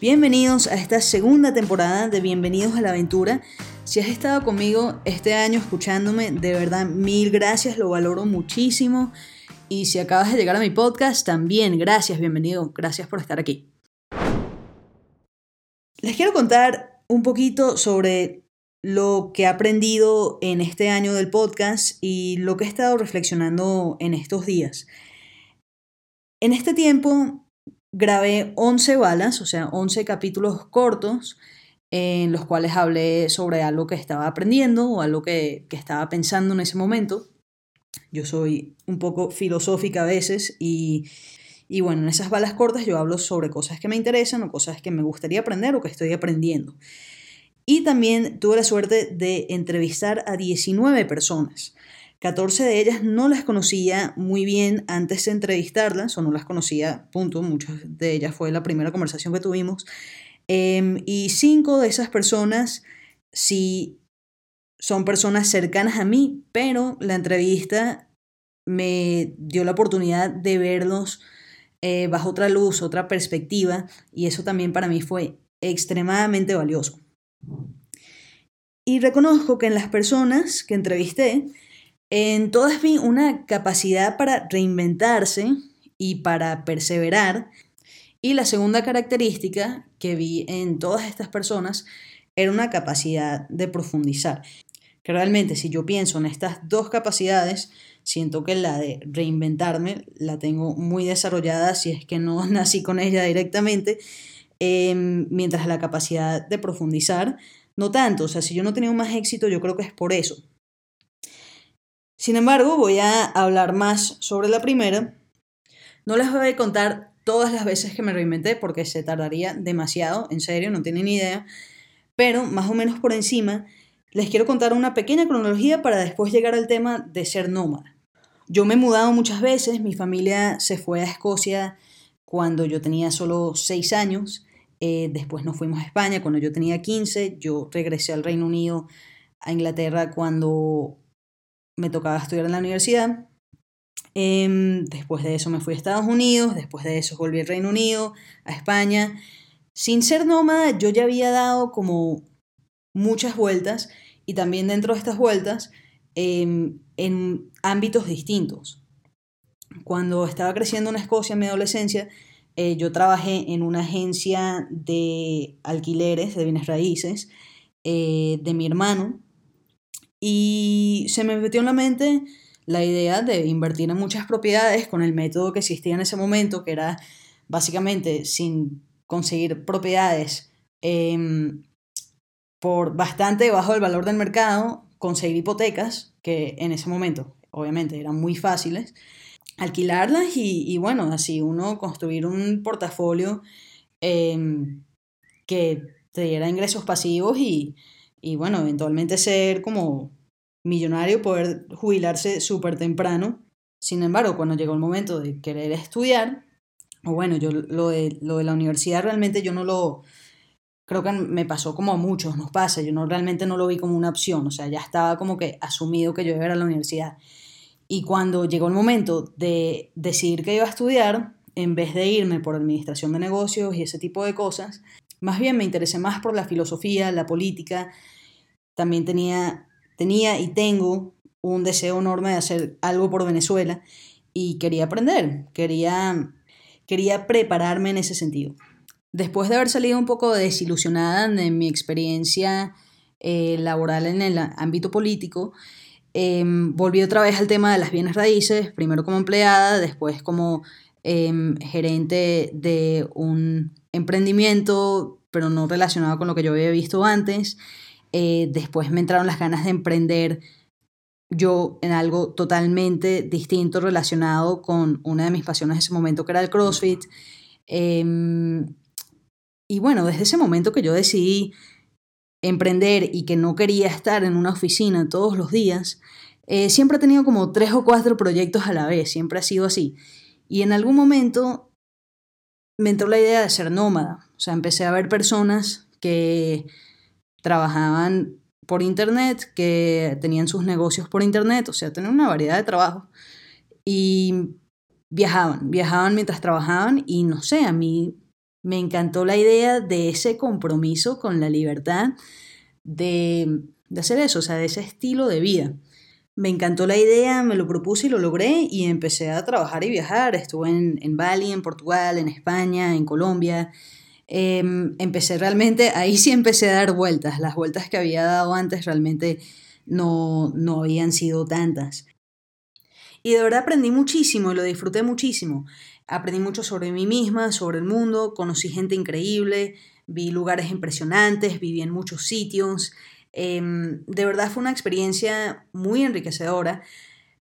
Bienvenidos a esta segunda temporada de Bienvenidos a la Aventura. Si has estado conmigo este año escuchándome, de verdad mil gracias, lo valoro muchísimo. Y si acabas de llegar a mi podcast, también gracias, bienvenido, gracias por estar aquí. Les quiero contar un poquito sobre lo que he aprendido en este año del podcast y lo que he estado reflexionando en estos días. En este tiempo grabé 11 balas, o sea, 11 capítulos cortos en los cuales hablé sobre algo que estaba aprendiendo o algo que, estaba pensando en ese momento. Yo soy un poco filosófica a veces y, y bueno, en esas balas cortas yo hablo sobre cosas que me interesan o cosas que me gustaría aprender o que estoy aprendiendo. Y también tuve la suerte de entrevistar a 19 personas. 14 de ellas no las conocía muy bien antes de entrevistarlas, o no las conocía, punto. Muchas de ellas fue la primera conversación que tuvimos. Em, y cinco de esas personas sí son personas cercanas a mí, pero la entrevista me dio la oportunidad de verlos eh, bajo otra luz, otra perspectiva, y eso también para mí fue extremadamente valioso. Y reconozco que en las personas que entrevisté, en todas vi una capacidad para reinventarse y para perseverar. Y la segunda característica que vi en todas estas personas era una capacidad de profundizar. Que realmente si yo pienso en estas dos capacidades, siento que la de reinventarme la tengo muy desarrollada si es que no nací con ella directamente, em, mientras la capacidad de profundizar, no tanto. O sea, si yo no he tenido más éxito, yo creo que es por eso. Sin embargo, voy a hablar más sobre la primera. No les voy a contar todas las veces que me reinventé porque se tardaría demasiado, en serio, no tienen ni idea. Pero más o menos por encima, les quiero contar una pequeña cronología para después llegar al tema de ser nómada. Yo me he mudado muchas veces, mi familia se fue a Escocia cuando yo tenía solo 6 años, eh, después nos fuimos a España cuando yo tenía 15, yo regresé al Reino Unido, a Inglaterra cuando me tocaba estudiar en la universidad. Em, después de eso me fui a Estados Unidos, después de eso volví al Reino Unido, a España. Sin ser nómada, yo ya había dado como muchas vueltas y también dentro de estas vueltas em, en ámbitos distintos. Cuando estaba creciendo en Escocia en mi adolescencia, eh, yo trabajé en una agencia de alquileres de bienes raíces eh, de mi hermano y se me metió en la mente la idea de invertir en muchas propiedades con el método que existía en ese momento, que era básicamente sin conseguir propiedades em, por bastante bajo el valor del mercado, conseguir hipotecas, que en ese momento obviamente eran muy fáciles, alquilarlas y, bueno, así uno construir un portafolio em, que te diera ingresos pasivos y, y bueno, eventualmente ser como millonario, poder jubilarse súper temprano. Sin embargo, cuando llegó el momento de querer estudiar, o bueno, yo lo de, lo de la universidad realmente yo no lo, creo que me pasó como a muchos nos pasa, yo no, realmente no lo vi como una opción, o sea, ya estaba como que asumido que yo iba a ir a la universidad. Y cuando llegó el momento de decidir que iba a estudiar, en vez de irme por administración de negocios y ese tipo de cosas, más bien me interesé más por la filosofía, la política. También tenía, tenía y tengo un deseo enorme de hacer algo por Venezuela y quería aprender, quería, quería prepararme en ese sentido. Después de haber salido un poco desilusionada de mi experiencia eh, laboral en el ámbito político, em, volví otra vez al tema de las bienes raíces, primero como empleada, después como em, gerente de un emprendimiento, pero no relacionado con lo que yo había visto antes. Eh, después me entraron las ganas de emprender yo en algo totalmente distinto relacionado con una de mis pasiones en ese momento, que era el CrossFit. Em, y bueno, desde ese momento que yo decidí emprender y que no quería estar en una oficina todos los días, eh, siempre he tenido como tres o cuatro proyectos a la vez, siempre ha sido así. Y en algún momento me la idea de ser nómada. O sea, empecé a ver personas que trabajaban por internet, que tenían sus negocios por internet, o sea, tenían una variedad de trabajos. Y viajaban, viajaban mientras trabajaban y no sé, a mí Me encantó la idea de ese compromiso con la libertad de, de hacer eso, o sea, de ese estilo de vida. Me encantó la idea, me lo propuse y lo logré y empecé a trabajar y viajar. Estuve en, en Bali, en Portugal, en España, en Colombia. Em, empecé realmente, ahí sí empecé a dar vueltas. Las vueltas que había dado antes realmente no, no habían sido tantas. Y de verdad aprendí muchísimo y lo disfruté muchísimo. Aprendí mucho sobre mí misma, sobre el mundo, conocí gente increíble, vi lugares impresionantes, viví en muchos sitios. Em, de verdad fue una experiencia muy enriquecedora,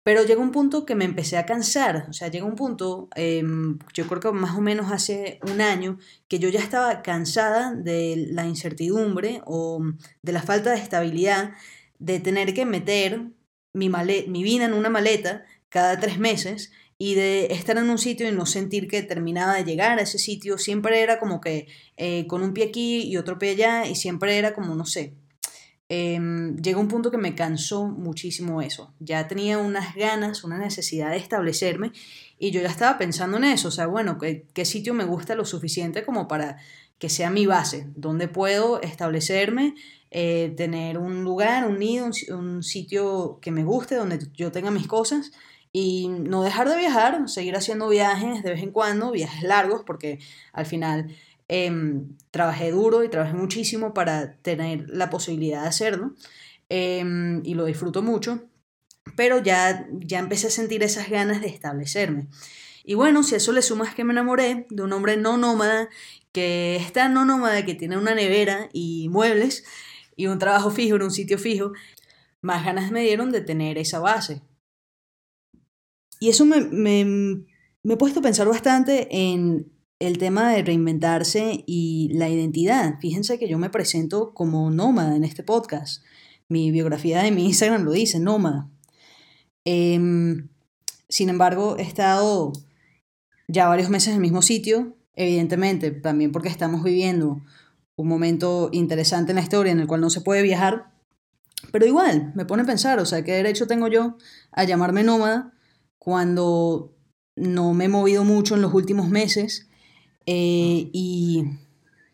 pero llegó un punto que me empecé a cansar. O sea, llegó un punto, em, yo creo que más o menos hace un año, que yo ya estaba cansada de la incertidumbre o de la falta de estabilidad de tener que meter mi, mi vida en una maleta cada tres meses y de estar en un sitio y no sentir que terminaba de llegar a ese sitio, siempre era como que eh, con un pie aquí y otro pie allá y siempre era como, no sé, eh, llegó un punto que me cansó muchísimo eso. Ya tenía unas ganas, una necesidad de establecerme y yo ya estaba pensando en eso, o sea, bueno, ¿qué, sitio me gusta lo suficiente como para que sea mi base, donde puedo establecerme, eh, tener un lugar, un nido, un, un sitio que me guste, donde yo tenga mis cosas y no dejar de viajar, seguir haciendo viajes de vez en cuando, viajes largos, porque al final em, trabajé duro y trabajé muchísimo para tener la posibilidad de hacerlo em, y lo disfruto mucho, pero ya, ya empecé a sentir esas ganas de establecerme. Y bueno, si a eso le sumas que me enamoré de un hombre no nómada, que es tan no nómada que tiene una nevera y muebles y un trabajo fijo en un sitio fijo, más ganas me dieron de tener esa base. Y eso me, me, me he puesto a pensar bastante en el tema de reinventarse y la identidad. Fíjense que yo me presento como nómada en este podcast. Mi biografía de mi Instagram lo dice, nómada. Em, sin embargo, he estado ya varios meses en el mismo sitio, evidentemente, también porque estamos viviendo un momento interesante en la historia en el cual no se puede viajar, pero igual, me pone a pensar, o sea, ¿qué derecho tengo yo a llamarme nómada cuando no me he movido mucho en los últimos meses eh, y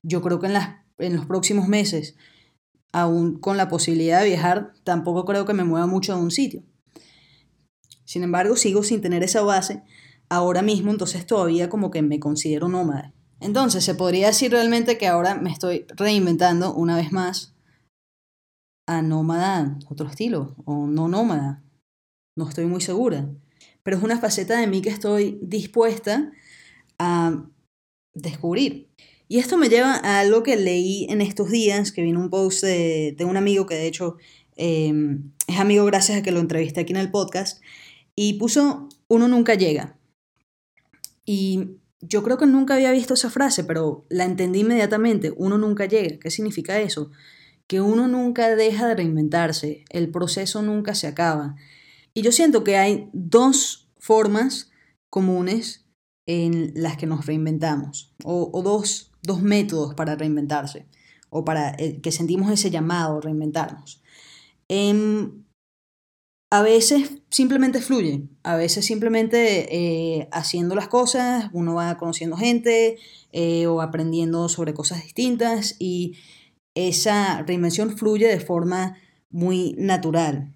yo creo que en, las, en los próximos meses, aún con la posibilidad de viajar, tampoco creo que me mueva mucho de un sitio. Sin embargo, sigo sin tener esa base ahora mismo, entonces todavía como que me considero nómada. Entonces, se podría decir realmente que ahora me estoy reinventando una vez más a nómada, otro estilo, o no nómada. No estoy muy segura pero es una faceta de mí que estoy dispuesta a descubrir. Y esto me lleva a algo que leí en estos días, que vino un post de, un amigo que de hecho em, es amigo gracias a que lo entrevisté aquí en el podcast, y puso, uno nunca llega. Y yo creo que nunca había visto esa frase, pero la entendí inmediatamente, uno nunca llega. ¿Qué significa eso? Que uno nunca deja de reinventarse, el proceso nunca se acaba. Y yo siento que hay dos formas comunes en las que nos reinventamos, o, dos, métodos para reinventarse, o para eh, que sentimos ese llamado a reinventarnos. Em, a veces simplemente fluye, a veces simplemente eh, haciendo las cosas, uno va conociendo gente eh, o aprendiendo sobre cosas distintas y esa reinvención fluye de forma muy natural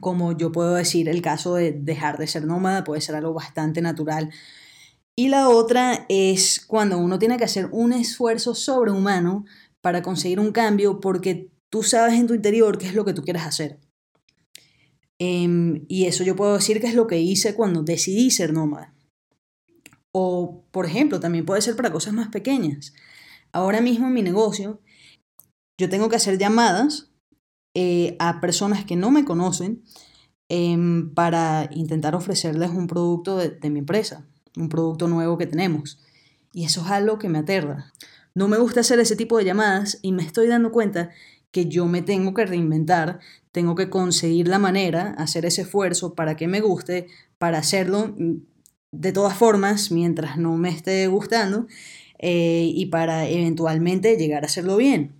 como yo puedo decir, el caso de dejar de ser nómada puede ser algo bastante natural. Y la otra es cuando uno tiene que hacer un esfuerzo sobrehumano para conseguir un cambio porque tú sabes en tu interior qué es lo que tú quieres hacer. Em, y eso yo puedo decir que es lo que hice cuando decidí ser nómada. O, por ejemplo, también puede ser para cosas más pequeñas. Ahora mismo en mi negocio, yo tengo que hacer llamadas eh, a personas que no me conocen em, para intentar ofrecerles un producto de, de mi empresa, un producto nuevo que tenemos. Y eso es algo que me aterra. No me gusta hacer ese tipo de llamadas y me estoy dando cuenta que yo me tengo que reinventar, tengo que conseguir la manera, hacer ese esfuerzo para que me guste, para hacerlo mm, de todas formas mientras no me esté gustando eh, y para eventualmente llegar a hacerlo bien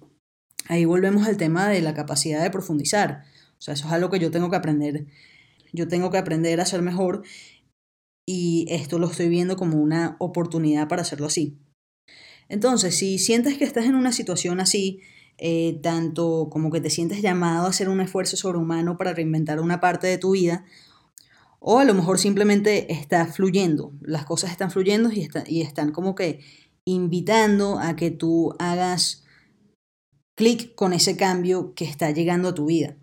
ahí volvemos al tema de la capacidad de profundizar. O sea, eso es algo que yo tengo que aprender. Yo tengo que aprender a ser mejor y esto lo estoy viendo como una oportunidad para hacerlo así. Entonces, si sientes que estás en una situación así, eh, tanto como que te sientes llamado a hacer un esfuerzo sobrehumano para reinventar una parte de tu vida, o a lo mejor simplemente está fluyendo, las cosas están fluyendo y, y están como que invitando a que tú hagas clic con ese cambio que está llegando a tu vida.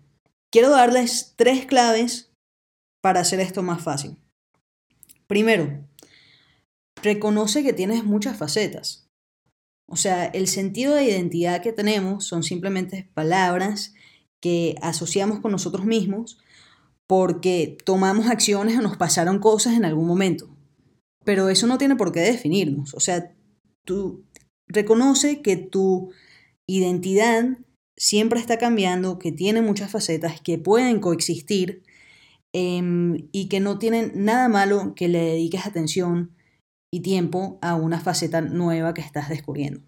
Quiero darles tres claves para hacer esto más fácil. Primero, reconoce que tienes muchas facetas. O sea, el sentido de identidad que tenemos son simplemente palabras que asociamos con nosotros mismos porque tomamos acciones o nos pasaron cosas en algún momento. Pero eso no tiene por qué definirnos. O sea, tú reconoce que tu identidad siempre está cambiando, que tiene muchas facetas, que pueden coexistir em, y que no tienen nada malo que le dediques atención y tiempo a una faceta nueva que estás descubriendo.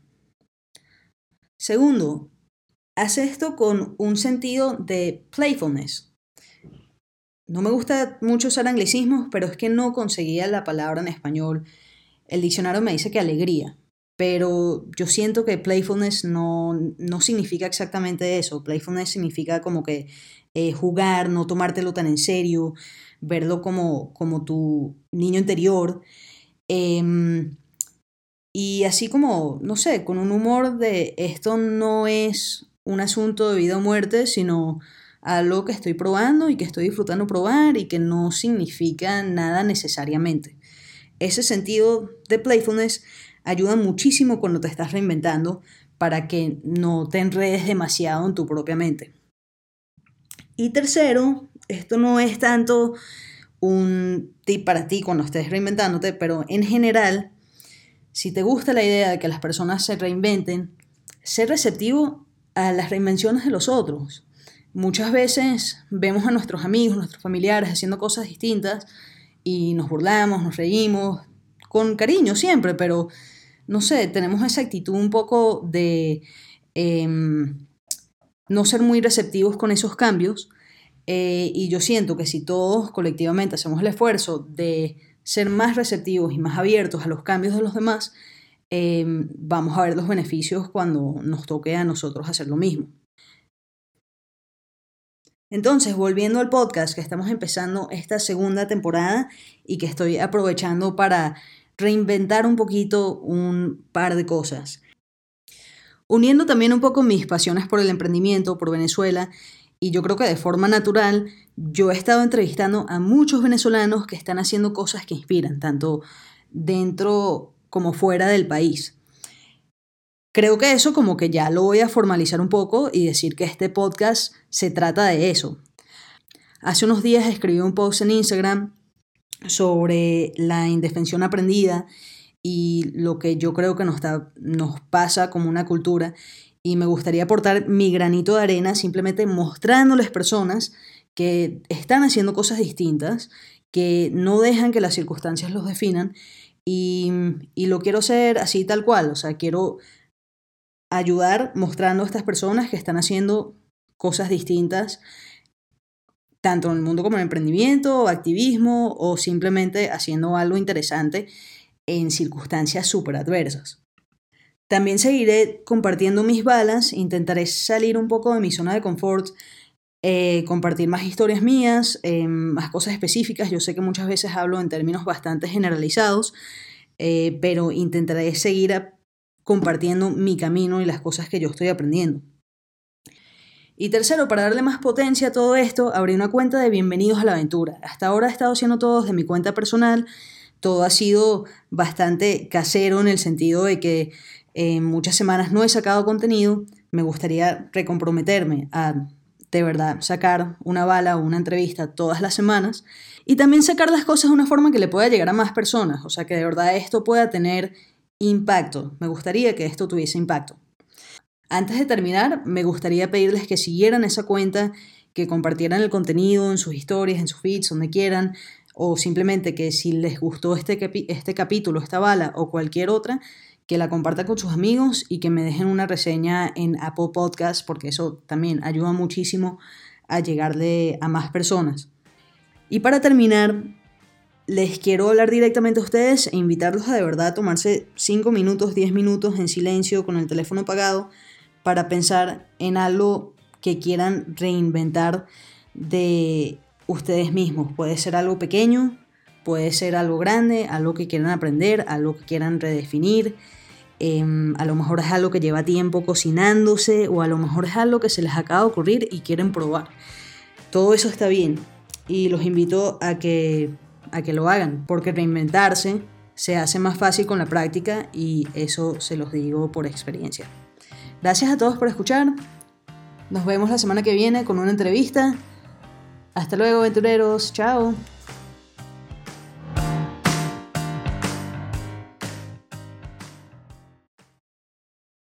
Segundo, hace esto con un sentido de playfulness. No me gusta mucho usar anglicismos, pero es que no conseguía la palabra en español. El diccionario me dice que alegría, pero yo siento que playfulness no, no significa exactamente eso. Playfulness significa como que eh, jugar, no tomártelo tan en serio, verlo como, como tu niño interior. Em, y así como, no sé, con un humor de esto no es un asunto de vida o muerte, sino algo que estoy probando y que estoy disfrutando probar y que no significa nada necesariamente. Ese sentido de playfulness ayuda muchísimo cuando te estás reinventando para que no te enredes demasiado en tu propia mente. Y tercero, esto no es tanto un tip para ti cuando estés reinventándote, pero en general, si te gusta la idea de que las personas se reinventen, sé receptivo a las reinvenciones de los otros. Muchas veces vemos a nuestros amigos, nuestros familiares haciendo cosas distintas y nos burlamos, nos reímos, con cariño siempre, pero no sé, tenemos esa actitud un poco de em, no ser muy receptivos con esos cambios eh, y yo siento que si todos colectivamente hacemos el esfuerzo de ser más receptivos y más abiertos a los cambios de los demás, em, vamos a ver los beneficios cuando nos toque a nosotros hacer lo mismo. Entonces, volviendo al podcast, que estamos empezando esta segunda temporada y que estoy aprovechando para reinventar un poquito un par de cosas. Uniendo también un poco mis pasiones por el emprendimiento, por Venezuela y yo creo que de forma natural yo he estado entrevistando a muchos venezolanos que están haciendo cosas que inspiran, tanto dentro como fuera del país. Creo que eso como que ya lo voy a formalizar un poco y decir que este podcast se trata de eso. Hace unos días escribí un post en Instagram sobre la indefensión aprendida y lo que yo creo que nos, nos pasa como una cultura. Y me gustaría aportar mi granito de arena simplemente mostrándoles personas que están haciendo cosas distintas, que no dejan que las circunstancias los definan. Y, y lo quiero hacer así tal cual, o sea, quiero ayudar mostrando a estas personas que están haciendo cosas distintas, tanto en el mundo como en el emprendimiento, activismo o simplemente haciendo algo interesante en circunstancias súper adversas. También seguiré compartiendo mis balas, intentaré salir un poco de mi zona de confort, eh, compartir más historias mías, eh, más cosas específicas. Yo sé que muchas veces hablo en términos bastante generalizados, eh, pero intentaré seguir compartiendo mi camino y las cosas que yo estoy aprendiendo. Y tercero, para darle más potencia a todo esto, abrí una cuenta de Bienvenidos a la Aventura. Hasta ahora he estado haciendo todo desde mi cuenta personal. Todo ha sido bastante casero en el sentido de que en muchas semanas no he sacado contenido, me gustaría recomprometerme a de verdad sacar una bala o una entrevista todas las semanas y también sacar las cosas de una forma que le pueda llegar a más personas, o sea, que de verdad esto pueda tener impacto. Me gustaría que esto tuviese impacto. Antes de terminar, me gustaría pedirles que siguieran esa cuenta, que compartieran el contenido en sus historias, en sus feeds, donde quieran, o simplemente que si les gustó este, este capítulo, esta bala o cualquier otra, que la comparta con sus amigos y que me dejen una reseña en Apple Podcast porque eso también ayuda muchísimo a llegarle a más personas. Y para terminar, les quiero hablar directamente a ustedes e invitarlos a de verdad tomarse 5 minutos, 10 minutos en silencio con el teléfono apagado para pensar en algo que quieran reinventar de ustedes mismos. Puede ser algo pequeño, puede ser algo grande, algo que quieran aprender, algo que quieran redefinir. Em, a lo mejor es algo que lleva tiempo cocinándose o a lo mejor es algo que se les acaba de ocurrir y quieren probar. Todo eso está bien y los invito a que, a que lo hagan porque reinventarse se hace más fácil con la práctica y eso se los digo por experiencia. Gracias a todos por escuchar. Nos vemos la semana que viene con una entrevista. Hasta luego, aventureros. Chao.